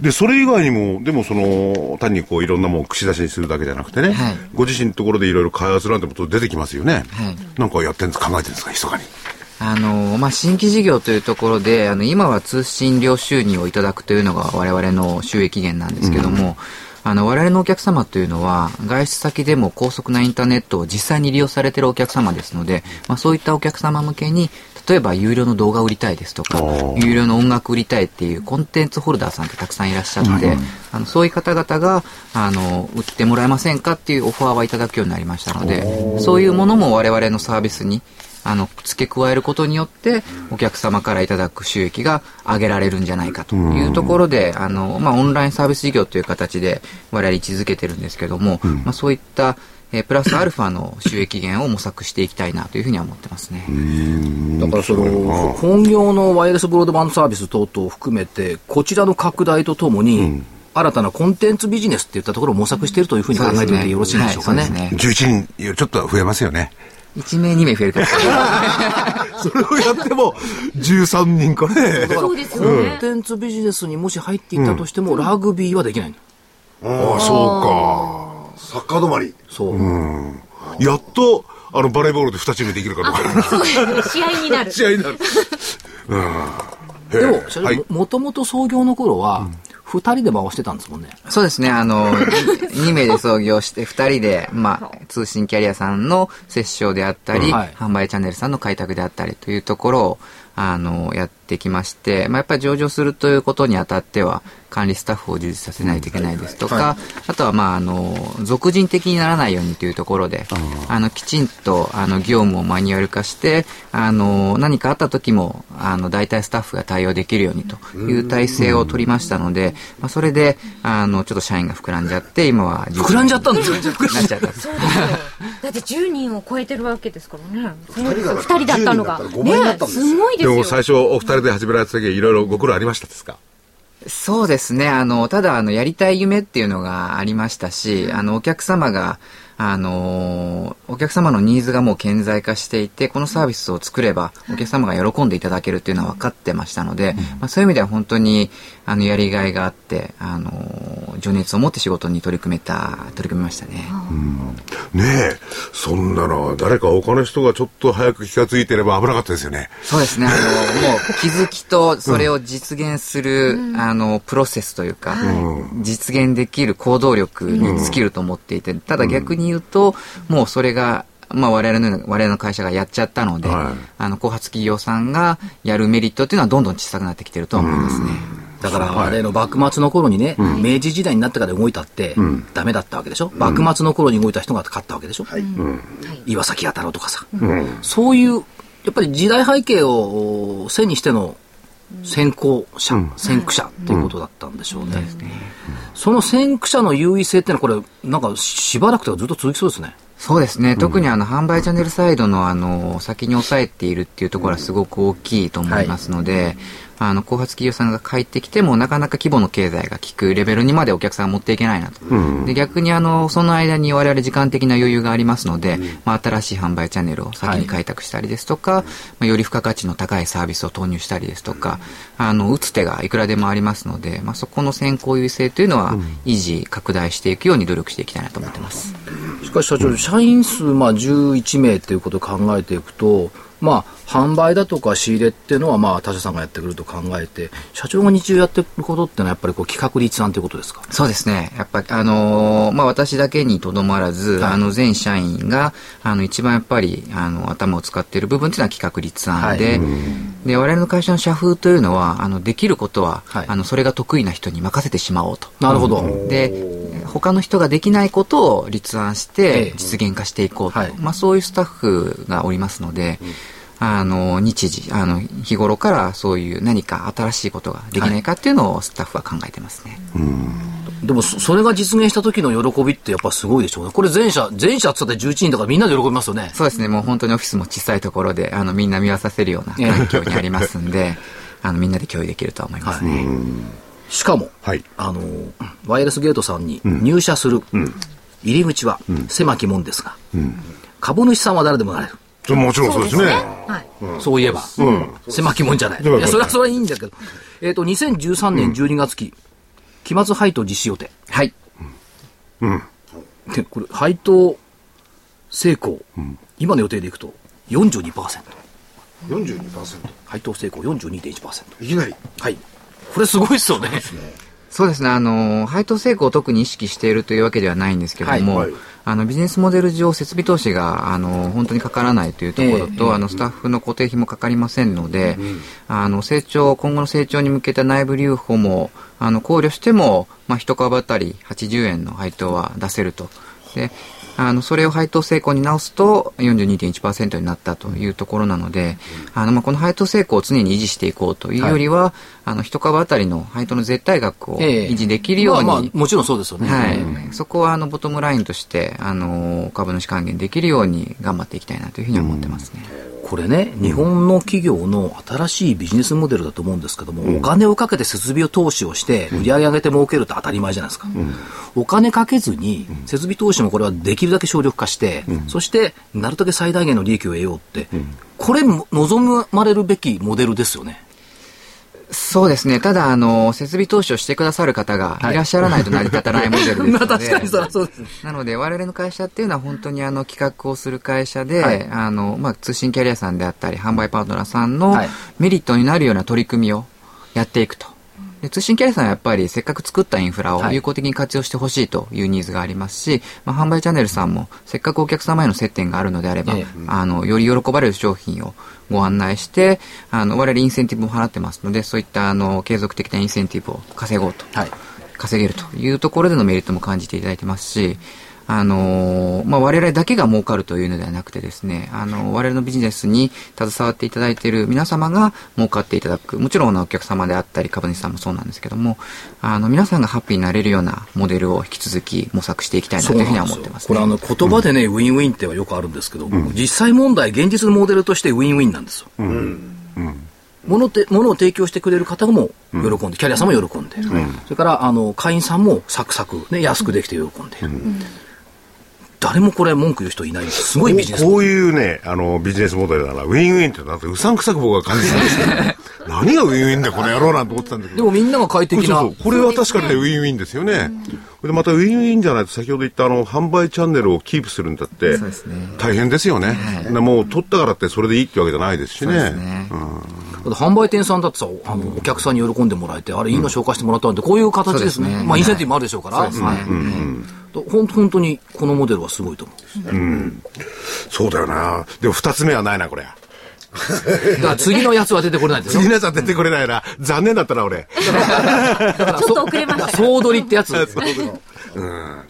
で、それ以外にも、でもその、単にこういろんなものを串出しにするだけじゃなくてね、はい、ご自身のところでいろいろ開発なんてこと出てきますよね。はい、なんかやってんです考えてるんですか、密かに。あの、まあ、新規事業というところで、あの、今は通信料収入をいただくというのが我々の収益源なんですけども、うん、あの、我々のお客様というのは、外出先でも高速なインターネットを実際に利用されているお客様ですので、まあ、そういったお客様向けに、例えば有料の動画売りたいですとか、有料の音楽売りたいっていうコンテンツホルダーさんってたくさんいらっしゃって、うん、あのそういう方々があの売ってもらえませんかっていうオファーはいただくようになりましたので、そういうものも我々のサービスにあの付け加えることによってお客様からいただく収益が上げられるんじゃないかというところで、あのまあ、オンラインサービス事業という形で我々位置づけてるんですけども、まあ、そういったえー、プラスアルファの収益源を模索していきたいなというふうには思ってますね。だからその、本業のワイヤレスブロードバンドサービス等々を含めて、こちらの拡大とともに、うん新たなコンテンツビジネスっていったところを模索しているというふうに考えておいてよろしいでしょうかね。ねはい、11人ちょっと増えますよね。1名2名増えるから。<laughs> それをやっても13人かね。そうですよね。コンテンツビジネスにもし入っていったとしても、うん、ラグビーはできないああ、そうか。サッカー止まり。そう。うん。やっと、あの、バレーボールで2チームできるかどうか。そう <laughs> 試合になる。試合になる。うん。でも、はい、もともと創業の頃は、うん二人で回してたんですもんね。そうですね。あの、2名で創業して、二人で、まあ、通信キャリアさんの接触であったり、はい、販売チャンネルさんの開拓であったりというところを、あの、やってきまして、まあ、やっぱり上場するということにあたっては、管理スタッフを充実させないといけないですとか、あとは、まあ、あの、俗人的にならないようにというところで、あの、きちんと、あの、業務をマニュアル化して、あの、何かあった時も、あの、大体スタッフが対応できるようにという体制を取りましたので、まあ、それで、あの、ちょっと社員が膨らんじゃって、今は、膨らんじゃったんですよ、なっちゃった。そうですよ。だって10人を超えてるわけですからね。2人だったのが。ね、すごいですよ。でも最初、お二人で始められた時、いろいろご苦労ありましたですか？そうですね。あの、ただ、あの、やりたい夢っていうのがありましたし、あの、お客様が、あのお客様のニーズがもう顕在化していて、このサービスを作れば、お客様が喜んでいただけるっていうのは分かってましたので、まあ、そういう意味では本当に、あの、やりがいがあって、あの情熱を持って仕事に取り組めた、取り組みましたね。ねえ、そんなの、誰か他の人がちょっと早く気が付いてれば危なかったですよね。そうですね。あの、もう気づきとそれを実現する、うん、あの、プロセスというか、うん、実現できる行動力に尽きると思っていて、ただ逆に言うと、もうそれが、まあ、我々の、我々の会社がやっちゃったので、はい、あの、後発企業さんがやるメリットっていうのはどんどん小さくなってきてると思いますね。だから、あれの幕末の頃にね、明治時代になってから動いたって、ダメだったわけでしょ、幕末の頃に動いた人が勝ったわけでしょ、はい、岩崎弥太郎とかさ、そういう、やっぱり時代背景を背にしての先行者、先駆者ということだったんでしょうね。その先駆者の優位性っていうのは、これ、なんかしばらくとかずっと続きそうですね。そうですね、特にあの販売チャンネルサイドのあの先に抑えているっていうところはすごく大きいと思いますので、あの、後発企業さんが帰ってきても、なかなか規模の経済が効くレベルにまでお客さんが持っていけないなと。うん、で逆に、あの、その間に我々時間的な余裕がありますので、うん、まあ、新しい販売チャンネルを先に開拓したりですとか、はい、まあ、より付加価値の高いサービスを投入したりですとか、あの、打つ手がいくらでもありますので、まあ、そこの先行優位性というのは、維持、拡大していくように努力していきたいなと思ってます。しかし社長、社員数、まあ、11名ということを考えていくと、まあ、販売だとか仕入れっていうのは、まあ、他社さんがやってくると考えて、社長が日中やってることっていうのは、やっぱりこう企画立案ということですか？そうですね。やっぱり、あのー、まあ、私だけにとどまらず、はい、あの、全社員が、あの、一番やっぱり、あの、頭を使っている部分っていうのは企画立案で、はい、で、我々の会社の社風というのは、あの、できることは、はい、あの、それが得意な人に任せてしまおうと。なるほど。で、他の人ができないことを立案して、実現化していこうと。まあ、そういうスタッフがおりますので、うんあの、日時、あの、日頃からそういう何か新しいことができないかっていうのをスタッフは考えてますね。でも、それが実現した時の喜びってやっぱすごいでしょうね。これ全社、全社って言ったら11人だからみんなで喜びますよね。そうですね。もう本当にオフィスも小さいところで、あの、みんな見渡せるような環境にありますんで、<laughs> あの、みんなで共有できると思いますね。はい、しかも、はい、あの、ワイヤレスゲートさんに入社する入り口は狭き門ですが、うん、株主さんは誰でもなれる。もちろんそうですね。はい。そういえば。うん。狭きもんじゃない。いや、それはそれはいいんだけど。えっと、2013年12月期、期末配当実施予定。はい。うん。で、これ、配当成功、今の予定でいくと42%。42%? 配当成功42.1%。いきなりはい。これすごいっすよね。そうですね。あの、配当成功を特に意識しているというわけではないんですけれども、はいはい、あのビジネスモデル上設備投資があの本当にかからないというところと、えー、あのスタッフの固定費もかかりませんので、うん、あの成長今後の成長に向けた内部留保もあの考慮しても、まあ、1株当たり80円の配当は出せると。であのそれを配当成功に直すと42.1%になったというところなので、あのまあこの配当成功を常に維持していこうというよりは、はい、あの一株当たりの配当の絶対額を維持できるように、えーまあ、まあ、もちろんそうですよね、はい、そこはあのボトムラインとしてあの株主還元できるように頑張っていきたいなというふうに思ってますね。うんこれね、日本の企業の新しいビジネスモデルだと思うんですけども、うん、お金をかけて設備を投資をして、売り上げ上げて儲けるって当たり前じゃないですか。うん、お金かけずに、設備投資もこれはできるだけ省力化して、うん、そして、なるだけ最大限の利益を得ようって、これ、望まれるべきモデルですよね。そうですね。ただ、あの、設備投資をしてくださる方がいらっしゃらないと成り立たないモデルですので。<laughs> まあ確かにそそうです、なので、我々の会社っていうのは本当にあの企画をする会社で、はい、あの、まあ通信キャリアさんであったり、販売パートナーさんのメリットになるような取り組みをやっていくと。で通信キャリアさんはやっぱりせっかく作ったインフラを有効的に活用してほしいというニーズがありますし、まあ、販売チャンネルさんもせっかくお客様への接点があるのであれば、あのより喜ばれる商品をご案内して、あの我々インセンティブも払ってますので、そういったあの継続的なインセンティブを稼ごうと、はい、稼げるというところでのメリットも感じていただいてますし、あのまあ、我々だけが儲かるというのではなくてですね、あの我々のビジネスに携わっていただいている皆様が儲かっていただく、もちろんお客様であったり株主さんもそうなんですけども、あの皆さんがハッピーになれるようなモデルを引き続き模索していきたいなというふうには思ってます、ね、これあの言葉でね、うん、ウィンウィンってはよくあるんですけど、うん、実際問題、現実のモデルとしてウィンウィンなんですよ。うん、うん。ものてものを提供してくれる方も喜んで、うん、キャリアさんも喜んでうん、それからあの会員さんもサクサク、ね、安くできて喜んで。いる、うん、誰もこれ文句言う人いないすごいビジネスこういうね、あの、ビジネスモデルなら、ウィンウィンってなってうさんくさく僕は感じたんですけど、<laughs> 何がウィンウィンだこの野郎なんて思ってたんだけど。でもみんなが快適な。そうそうこれは確かにね、ウィンウィンですよね。で、またウィンウィンじゃないと先ほど言ったあの、販売チャンネルをキープするんだって、大変ですよね。はい、もう取ったからってそれでいいってわけじゃないですしね。ねうん、販売店さんだってさ、あの、お客さんに喜んでもらえて、あれいいの紹介してもらったんで、こういう形ですね。すねまあ、インセンティブもあるでしょうから。はいうん本本当にこのモデルはすごいと思う。うん。そうだよな。でも二つ目はないな、これ。<laughs> だから次のやつは出てこれないですよ。次のやつは出てこれないな。残念だったな、俺。だからちょっと遅れました。総取りってやつ。<laughs> うん。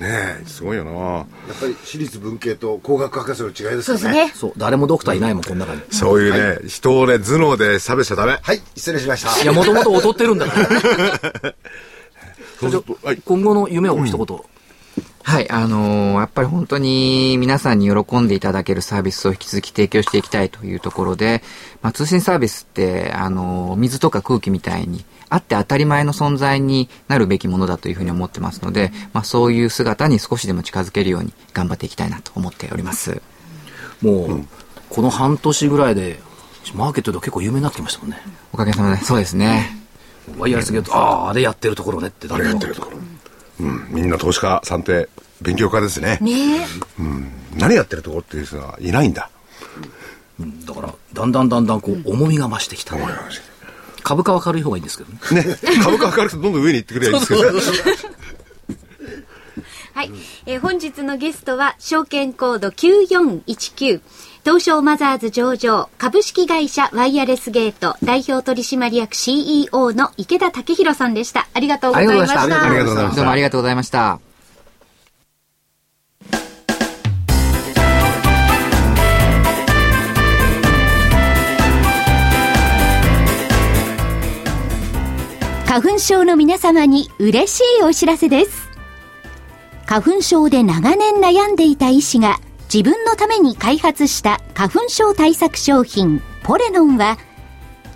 ねえ、すごいよな。やっぱり私立文系と工学博士の違いですね。そうですね。そう、誰もドクターいないもん、この中に。そういうね、はい、人をね、頭脳で差別しちゃダメ。はい、失礼しました。いや、もともと劣ってるんだから。<laughs> 今後の夢を一言。うんはい、あのー、やっぱり本当に皆さんに喜んでいただけるサービスを引き続き提供していきたいというところで、まあ、通信サービスって、あのー、水とか空気みたいに、あって当たり前の存在になるべきものだというふうに思ってますので、まあ、そういう姿に少しでも近づけるように頑張っていきたいなと思っております。もう、うん、この半年ぐらいで、マーケットで結構有名になってきましたもんね。おかげさまで、そうですね。ワイヤレスゲート、ああ、あれやってるところねって誰がやってるところ。うん、みんな投資家さんって勉強家ですね。ねうん、何やってるところっていう人はいないんだ。うん、だからだんだんだんだんこう重みが増してきた、ね、株価は軽い方がいいんですけどね。ね株価は軽くてどんどん上に行ってくればいいんですけど。<laughs> はい、えー、本日のゲストは証券コード9419東証マザーズ上場株式会社ワイヤレスゲート代表取締役 CEO の池田武弘さんでした。ありがとうございました。ありがとうございました。どうもありがとうございました。花粉症の皆様に嬉しいお知らせです。花粉症で長年悩んでいた医師が自分のために開発した花粉症対策商品ポレノンは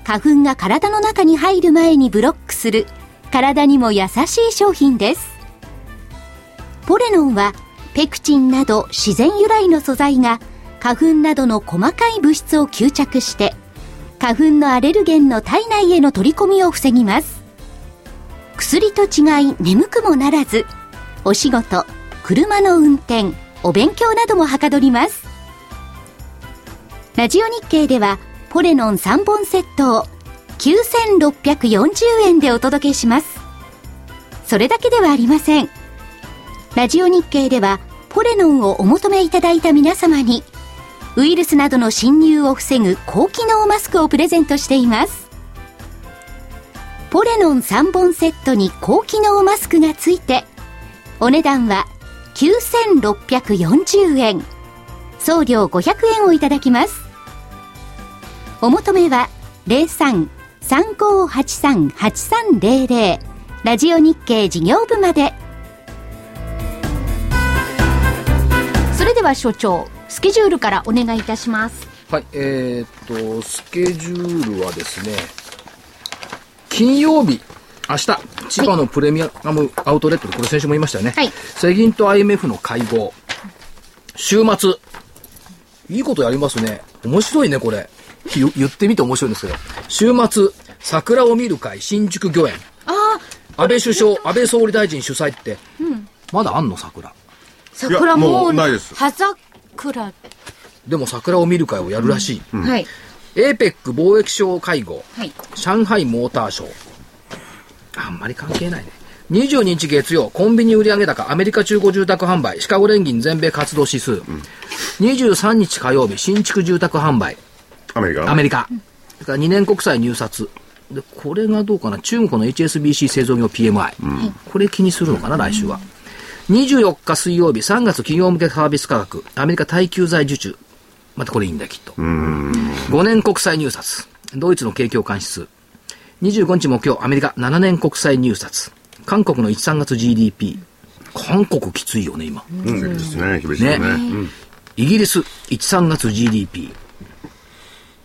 花粉が体の中に入る前にブロックする体にも優しい商品です。ポレノンはペクチンなど自然由来の素材が花粉などの細かい物質を吸着して花粉のアレルゲンの体内への取り込みを防ぎます。薬と違い眠くもならずお仕事車の運転お勉強などもはかどります。ラジオ日経ではポレノン3本セットを9640円でお届けします。それだけではありません。ラジオ日経ではポレノンをお求めいただいた皆様にウイルスなどの侵入を防ぐ高機能マスクをプレゼントしています。ポレノン3本セットに高機能マスクがついてお値段は9640円。送料500円をいただきます。お求めは03-3583-8300ラジオ日経事業部まで。それでは所長、スケジュールからお願いいたします。はい、えーっと、スケジュールはですね、金曜日、明日、千葉のプレミアムアウトレットで、これ先週も言いましたよね。はい世銀と IMF の会合。週末。いいことやりますね。面白いね、これ。言言ってみて面白いんですけど。週末、桜を見る会、新宿御苑。ああ、安倍首相、安倍総理大臣主催って。まだあんの桜？桜ももうないです葉桜。でも桜を見る会をやるらしい。はい。APEC 貿易相会合。はい。上海モーターショー。あんまり関係ないね。22日月曜、コンビニ売上高、アメリカ中古住宅販売、シカゴ連銀全米活動指数。23日火曜日、新築住宅販売、アメリカアメリカ。それから2年国債入札。で、これがどうかな？中国の HSBC 製造業 PMI。これ気にするのかな、来週は。24日水曜日、3月企業向けサービス価格、アメリカ耐久財受注。またこれいいんだよ、きっと。5年国債入札。ドイツの景況感指数。25日木曜、アメリカ7年国債入札。韓国の1、3月 GDP。韓国きついよね、今。うんですね厳しいねよねうんイギリス1、3月 GDP。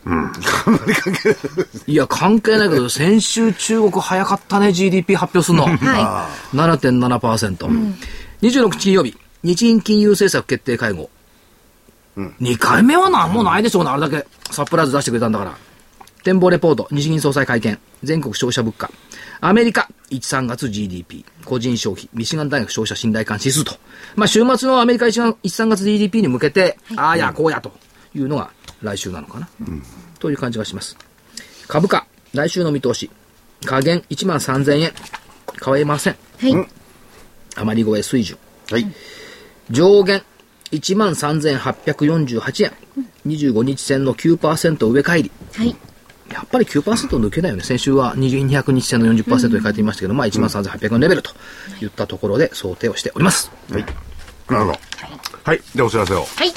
<laughs> いや、関係ないけど、先週中国早かったね、GDP 発表するの。<laughs> は7.7%。26日金曜日、日銀金融政策決定会合。2回目はなんもないでしょうね、あれだけサプライズ出してくれたんだから。展望レポート、日銀総裁会見、全国消費者物価。アメリカ、1、3月 GDP、個人消費、ミシガン大学消費者信頼感指数と。まあ、週末のアメリカ1、3月 GDP に向けて、ああやこうやというのが来週なのかな。という感じがします。株価、来週の見通し。下限1万3000円。変えません。い。はい。あまり超え水準。はい。上限1万3848円。25日線の9%上返り。はい。やっぱり9%抜けないよね。先週は200日線の40%に変えていましたけど、まあ1万3800円レベルといったところで想定をしております。はいなるほどはいでお知らせをはい。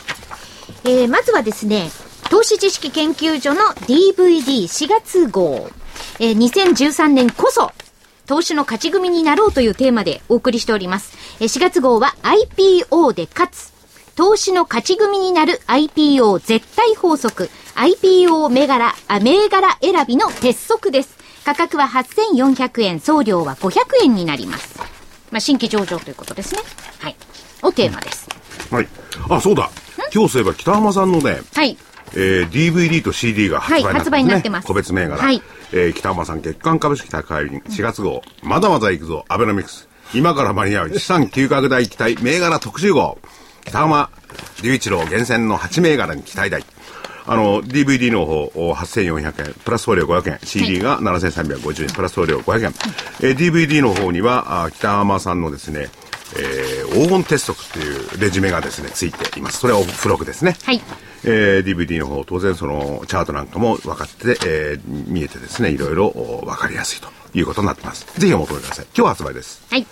えー、まずはですね、投資知識研究所の DVD4 月号。えー、2013年こそ、投資の勝ち組になろうというテーマでお送りしております。えー、4月号は IPO で勝つ。投資の勝ち組になる IPO 絶対法則。IPO 銘柄、あ、銘柄選びの鉄則です。価格は8400円、送料は500円になります。まあ、新規上場ということですね。はい。をテーマです。はいあそうだ今日そういえば北浜さんのねはい。えー DVD と CD が発売はい発売になってます個別銘柄。はいえー北浜さん月間株式高い4月号。まだまだ行くぞ、アベノミクス。今から間に合う資産急拡大期待銘柄特集号。北浜隆一郎厳選の8銘柄に期待大。あの、DVD の方、お8400円、プラス送料500円、CD が7350円、プラス送料500円。えー DVD の方には、あ北浜さんのですね、えー黄金鉄則っていうレジュメがですね、ついています。それは付録ですね。はいえー DVD の方、当然そのチャートなんかも分かって、えー見えてですね、いろいろお分かりやすいということになってます。ぜひお求めください。今日発売です。はい。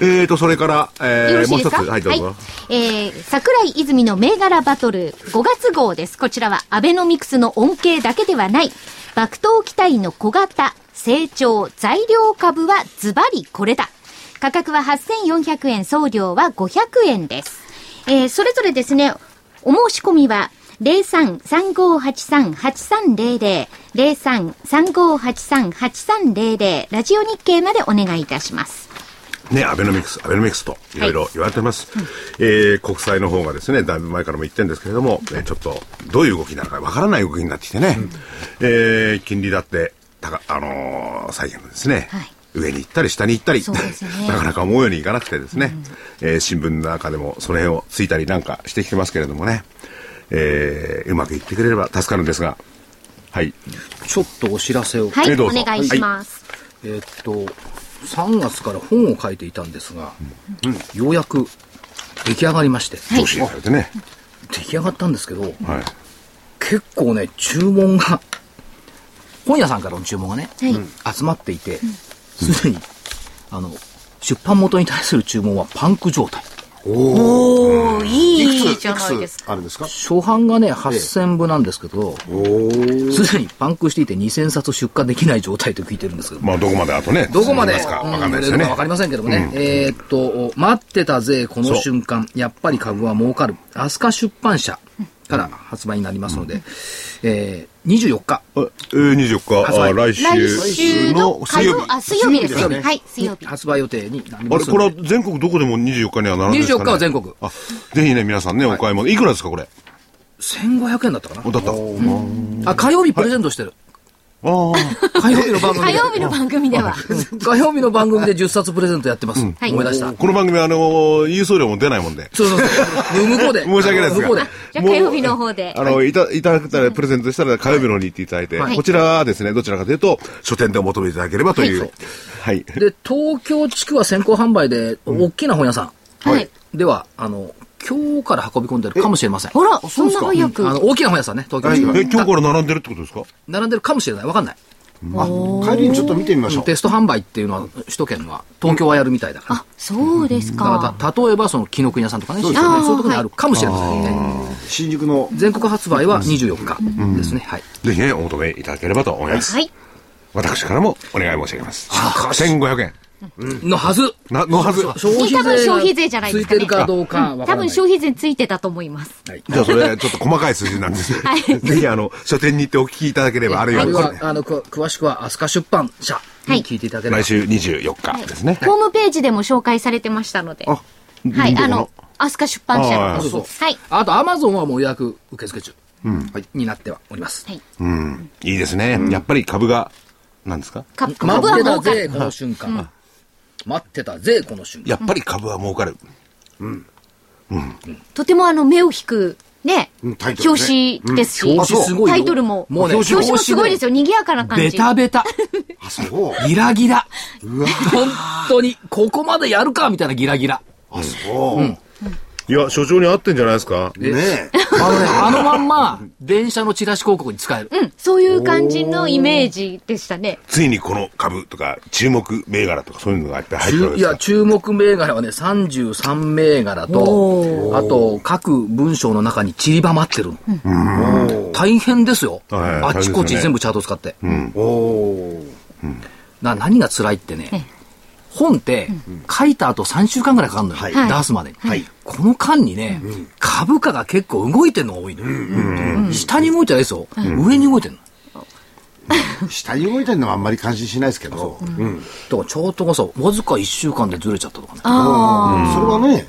えーと、それから、えーよろしいう一つ、はい、どうぞ。えー、桜井泉の銘柄バトル5月号です。こちらはアベノミクスの恩恵だけではない。爆投期待の小型、成長、材料株はズバリこれだ。価格は8400円、送料は500円です。えー、それぞれですね、お申し込みは、03-3583-8300、03-3583-8300、ラジオ日経までお願いいたします。ね、アベノミクス、アベノミクスといろい。ろ言われてます。えー国債の方がですね、だいぶ前からも言ってるんですけれども、えーちょっとどういう動きになるかわからない動きになってきてね、えー金利だって、たかあのー債券のですね、はい。上に行ったり下に行ったり、ね。<laughs> なかなか思うようにいかなくてですね、えー新聞の中でもその辺をついたりなんかしてきてますけれどもね、えーうまくいってくれれば助かるんですが、はい。ちょっとお知らせを。はい、えどうぞ。お願いします。えーっと、3月から本を書いていたんですが、ようやく出来上がりまして、調子にされてね。出来上がったんですけど、はい。結構ね、注文が、本屋さんからの注文がね、はい。集まっていて、すでに、あの、出版元に対する注文はパンク状態。おー、いいじゃないですか。あるんですか？初版がね、8000部なんですけど、すでにパンクしていて2000冊出荷できない状態と聞いてるんですけど、まあ、どこまであとね。どこまで、か？うんわかんないですよねわ。かりませんけどもね。えーっと、待ってたぜ、この瞬間。やっぱり株は儲かる。アスカ出版社から発売になりますので、えー、24日。えー、24日、発売あ来週来週のの水曜日。あ、水曜日です水曜日ね。はい、水曜日。発売予定になりあれ、ますので。これは全国どこでも24日にはならないですか、ね、24日は全国あ、ぜひね、皆さんね、お買い物。いくらですか、これ？1500円だったかおだった。な。あ、火曜日プレゼントしてる。ああ。火曜日の番組で。火曜日の番組では。<laughs> 火曜日の番組で10冊プレゼントやってます。はい思い出した。この番組は、あのー、郵送料も出ないもんで。そうそうそう。向こうで。<laughs> 申し訳ないですが向こうで。じゃあ火曜日の方で。あの、いた、いただけたら、プレゼントしたら火曜日の方に行っていただいて、はいこちらはですね、どちらかというと、書店でお求めいただければという。はい。で、東京地区は先行販売で、大きな本屋さん。はい。では、あの、今日から運び込んでるかもしれません。ほら、そんな早く。あの、大きな本屋さんね、東京地区は。え、今日から並んでるってことですか？並んでるかもしれない。わかんない。あ帰りにちょっと見てみましょうテスト販売っていうのは、首都圏は、東京はやるみたいだから。あ、そうですだかか。らた例えば、その、紀ノ国屋さんとかね、そういうねそういうところにあるかもしれませんね。新宿の全国発売は24日ですね。はい。ぜひね、お求めいただければと思います。はい。私からもお願い申し上げます。1500円。のはず。な、のはず。消費税多分消費税じゃないですかねついてるかどうかわからない。多分消費税ついてたと思います。はいじゃあそれ、ちょっと細かい数字なんですけど、<laughs> ぜひあの、書店に行ってお聞きいただければ、あるいはあるいは、あの、く詳しくは、飛鳥出版社に聞いていただければ。来週24日ですね。ホームページでも紹介されてましたので。あ、はい、あの、飛鳥出版社。そうそう。はい。あと、アマゾンはもう予約受付中。はい。になってはおります。はい。うん。いいですね。やっぱり株が、何ですか？か株待ってたは儲かるぜ、この瞬間。待ってたぜ、この瞬間。やっぱり株は儲かる。とてもあの、目を引く、ね、うんタイトルね表紙ですし、表紙すごいよタイトルも。もうね表紙もすごいですよ。賑やかな感じ。ベタベタ。<laughs> あそうギラギラ。本当に、ここまでやるかみたいなギラギラ。あそういや、所長に合ってんじゃないですか？ねえあのね、あのまんま、電車のチラシ広告に使える。うん、そういう感じのイメージでしたね。ついにこの株とか、注目銘柄とかそういうのがいっぱい入ってるいや、ですか？注目銘柄はね、33銘柄と、あと、各文章の中に散りばまってるの。大変ですよ。はいあっちこっち全部チャート使って。おおな何が辛いってね、本って書いた後3週間ぐらいかかるのよ。はい出すまでに。はいこの間にね、株価が結構動いてるのが多いのよ。下に動いてないですよ。上に動いてるの。下に動いてるのはあんまり感心しないですけどうんだからチャートがさ、わずか1週間でずれちゃったとかね。あそれはね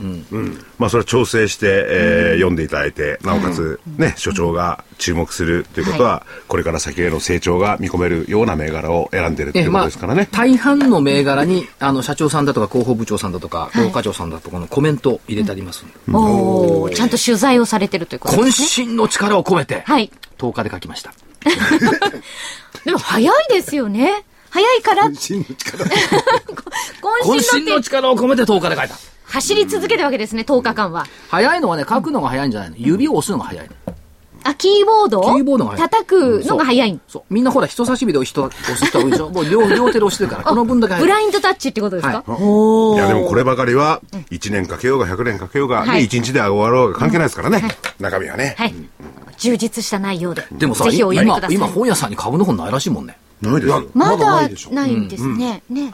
まあそれは調整して、えー読んでいただいて、なおかつ、ね、所長が注目するということは、これから先への成長が見込めるような銘柄を選んでるっていうことですからね。大半の銘柄に、あの、社長さんだとか広報部長さんだとか、大課長さんだとかのコメントを入れてありますんで、あ。おーちゃんと取材をされてるということですね。渾身の力を込めて、はい。10日で書きました。<laughs> でも早いですよね。早いから、真の力 <laughs> 渾渾身の力を込めて10日で書いた。走り続けたわけですね、10日間は。早いのはね、書くのが早いんじゃないの。指を押すのが早いの。あ、キーボード？キーボードが叩くのが早い。そう。みんなほら、人差し指で押人押す人多いでしょ？<laughs> もう両両手で押してるから、この分だけブ早い。ラインドタッチってことですか、はいおーいやでもこればかりは、1年かけようが100年かけようが、はいね、1日で終わろうが関係ないですからね。中身はね。はい。充実した内容で。でもさ、今。今本屋さんに株の本ないらしいもんね。ないですよ。ままだなだいんですね。ね。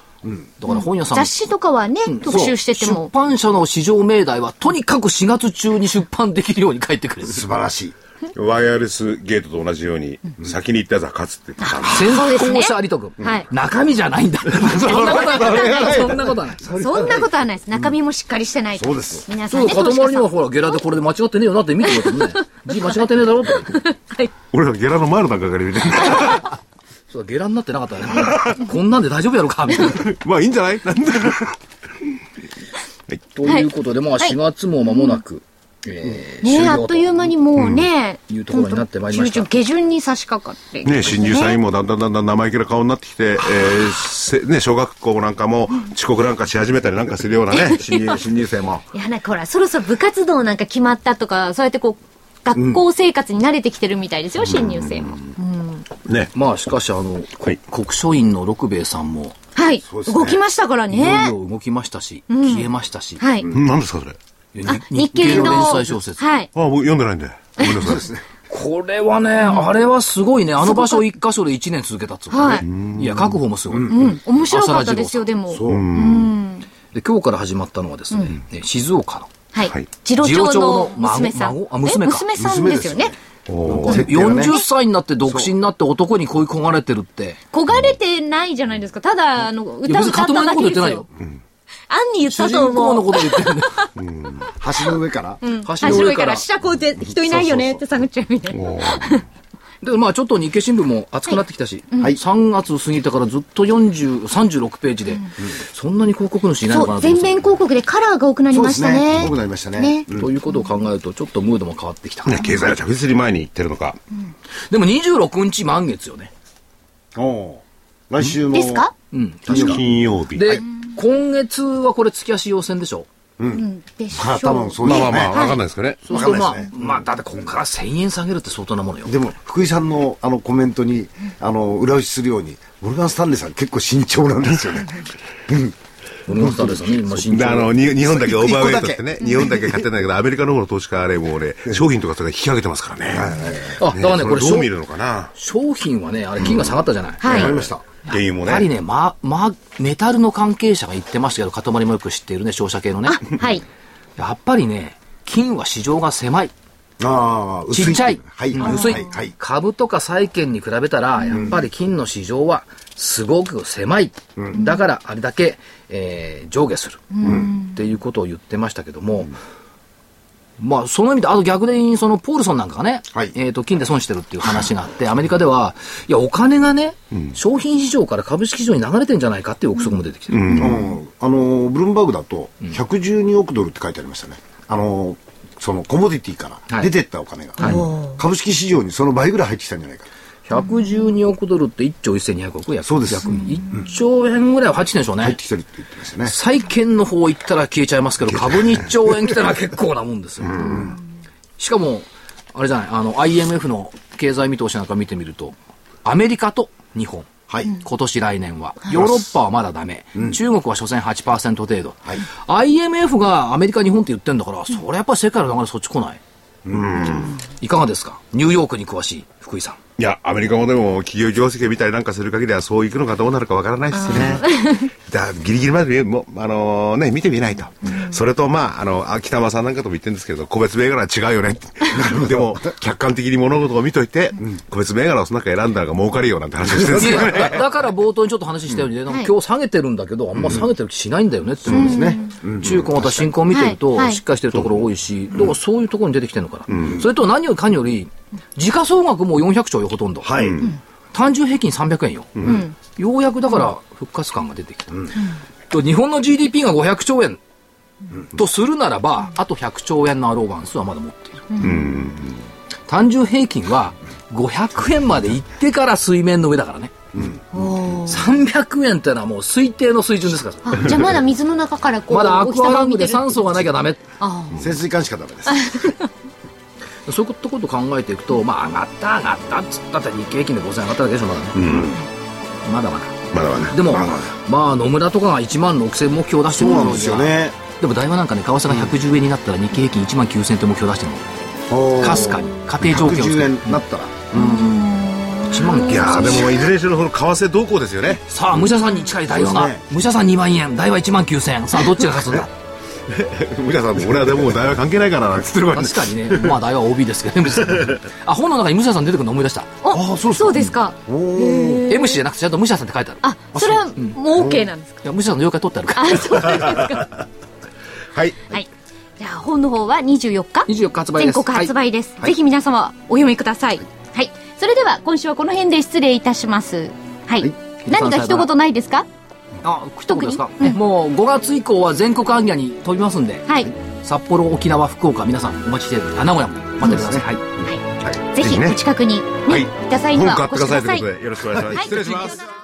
だから本屋さん、雑誌とかはね、特集してても出。版社の市場命題は、とにかく4月中に出版できるように書いてくれる。素晴らしいワイヤレスゲートと同じように、先に行ったやつは勝つって言ってたんで先行者ありとく。はい中身じゃないんだ。そんなことはない。そんなことはない。そんなことはないです。中身もしっかりしてないと。そうですそう、皆さんね、塊投資家さんにはほら、ゲラでこれで間違ってねえよなって見てくれてもね。字間違ってねえだろって。俺らゲラの前の段階から見てそうゲラになってなかったね。こんなんで大丈夫やろかみたいな。まあいいんじゃない？なんでということで、まあ4月も間もなく、えーねあっという間にもうね、いうところになってまいりました中旬下旬に差し掛かって。ね、新入社員もだんだんだんだん生意気な顔になってきて、えーせね、小学校なんかも遅刻なんかし始めたりなんかするようなね、<laughs> 新入新入生も。いや、なんかほら、そろそろ部活動なんか決まったとか、そうやってこう、学校生活に慣れてきてるみたいですよ、新入生も。ね。まあしかし、あの、はい国書院の六兵衛さんも、はい、ね動きましたからいよいね。よ動きましたし、消えましたし、はい。何ですかそれ。日経の連載小説。はい。あ、僕読んでないんで。ごめんなさい。ですね。<laughs> これはね、あれはすごいね。あの場所一箇所で1年続けたっつうのはいね。いや、確保もすごい。うん。面白かったですよ、でも。そう。で、今日から始まったのはですね、ね静岡の。はいはい。次郎長のの娘さん。あ娘娘さんですよね。設定がね40歳になって独身になって男に恋焦がれてるって。焦がれてないじゃないですか。ただ、あの、歌歌っ言ってないよよ。。アンに言った主と思う。人公のこと言ってるんだよ。橋の上から？橋の橋上かの上からら。下こうって人いないよねって探っちゃうみたいな。<laughs> で、まあちょっと日経新聞も熱くなってきたし、はい3月過ぎてからずっと40、36ページで、そんなに広告主いないのかなと全面広告でカラーが多くなりましたね。すね。多くなりましたね。ねうんということを考えると、ちょっとムードも変わってきた。ね経済は着実に前に行ってるのか。でも26日満月よね。おう来週も。ですか？うん、確か。金曜日。で、今月はこれ月足要請でしょ？うん。でしょまあ多分そうですね。まあまあまあ、わかんないですけどね。そうするとまあ、わかんないですねまあ、だってここから1000円下げるって相当なものよ。でも、福井さんのあのコメントに、あの、裏打ちするように、モルガン・スタンレーさん結構慎重なんですよね。<laughs> このスタですよね、今身で、長あの、に日本だけオーバーウェイトってね、日本だけ買ってないけど、アメリカの方の投資家あれもうね、商品とかそれ引き上げてますからね。あ、だからね、これどう見るのかな？商品はね、あれ金が下がったじゃない。はいわかりました。原油もね。やっぱりね、ま、ま、メタルの関係者が言ってましたけど、塊もよく知っているね、商社系のね。あ、はい。やっぱりね、金は市場が狭い。ああ、薄い。ちっちゃい。はい。うん薄い、はい。はい。株とか債券に比べたら、やっぱり金の市場はすごく狭い。だから、あれだけ、えー上下する。っていうことを言ってましたけども、まあ、その意味で、あと逆に、その、ポールソンなんかがね、はい。えっ、と、金で損してるっていう話があって、アメリカでは、いや、お金がね、商品市場から株式市場に流れてんじゃないかっていう憶測も出てきてる。うん。あの、ブルームバーグだと、112億ドルって書いてありましたね。あの、そのコモディティから出てったお金が、株式市場にその倍ぐらい入ってきたんじゃないか。112億ドルって1兆1200億約そうです約1兆円ぐらいは入ってきてるんでしょうね。入ってきてるって言ってましたね。債券の方行ったら消えちゃいますけど、株に1兆円来たら結構なもんですよ。しかも、あれじゃない、あの、IMF の経済見通しなんか見てみると、アメリカと日本。はい。今年来年は。ヨーロッパはまだダメ。中国は所詮8%程度。はい IMF がアメリカ、日本って言ってんだから、それやっぱり世界の流れそっち来ない？いかがですか？ニューヨークに詳しい福井さん。いや、アメリカもでも企業業績を見たりなんかする限りはそういくのかどうなるかわからないですね。<laughs> だギリギリまでもう、あのね、見てみないと。それと、まあ、あの、あ北間さんなんかとも言ってるんですけど、個別銘柄は違うよねって。<laughs> でも、客観的に物事を見といて、個別銘柄をその中選んだのが儲かるよなんて話をしてるんですいよね。やだだから冒頭にちょっと話したようにね、なんか今日下げてるんだけど、あんま下げてる気しないんだよねって、そうですね。中古また新興見てるとはいはいしっかりしてるところ多いし、だからそういうところに出てきてるのかな。それと何よりかにより、時価総額も400兆よ、ほとんど。はい。単純平均300円よ。ようやくだから復活感が出てきた。と日本の GDP が500兆円とするならば、あと100兆円のアローバンスはまだ持っている。単純平均は500円まで行ってから水面の上だからね。300円ってのはもう推定の水準ですから。あじゃあまだ水の中からこう、<laughs> まだアクアラングで酸素がなきゃダメ。あ潜水艦しかダメです。<laughs> そういうこと考えていくと、まあ上がった上がったっつったって日経平均で5000円上がっただけでしょ、まだね。まだまだ。まだまだ。でも、まだまだまあ野村とかが1万6000目標出してるんですよね。でも大和なんかね、為替が110円になったら日経平均1万9000って目標出してるの。かすかに家庭条件をつけ110て円になったら。1万9000いやーでもいずれにしろ為替動向ですよね。さあ、武者さんに近い大和が、ね武者さん2万円、大和1万9000円。さあ、どっちが勝つんだ？<laughs> 皆さんも俺はでも大は関係ないからなって言ってるからね確かにね、まあ大和 OB ですけどね。あ、本の中に武者さん出てくるの思い出した。あそうですか。おー。MC じゃなくてちゃんと武者さんって書いてある。あ、それはもう OK なんですか？いや、武者さんの妖怪取ってあるから。あ、そうですか。<laughs> はい。はい。じゃあ本の方は24日？24日発売です。全国発売です、ぜひ皆様お読みください。はい。それでは今週はこの辺で失礼いたします。はい、はい。何か一言ないですか？あ、一言ですか、特にねもう5月以降は全国アンギャに飛びますんで、はい、札幌、沖縄、福岡、皆さんお待ちしている。あ名古屋も待ってください。はい。はい。はい。ぜひね。お近くに、ねはい。いた際にはお本買ってく越しくださいださいということでよろしくお願いします。はい。失礼します。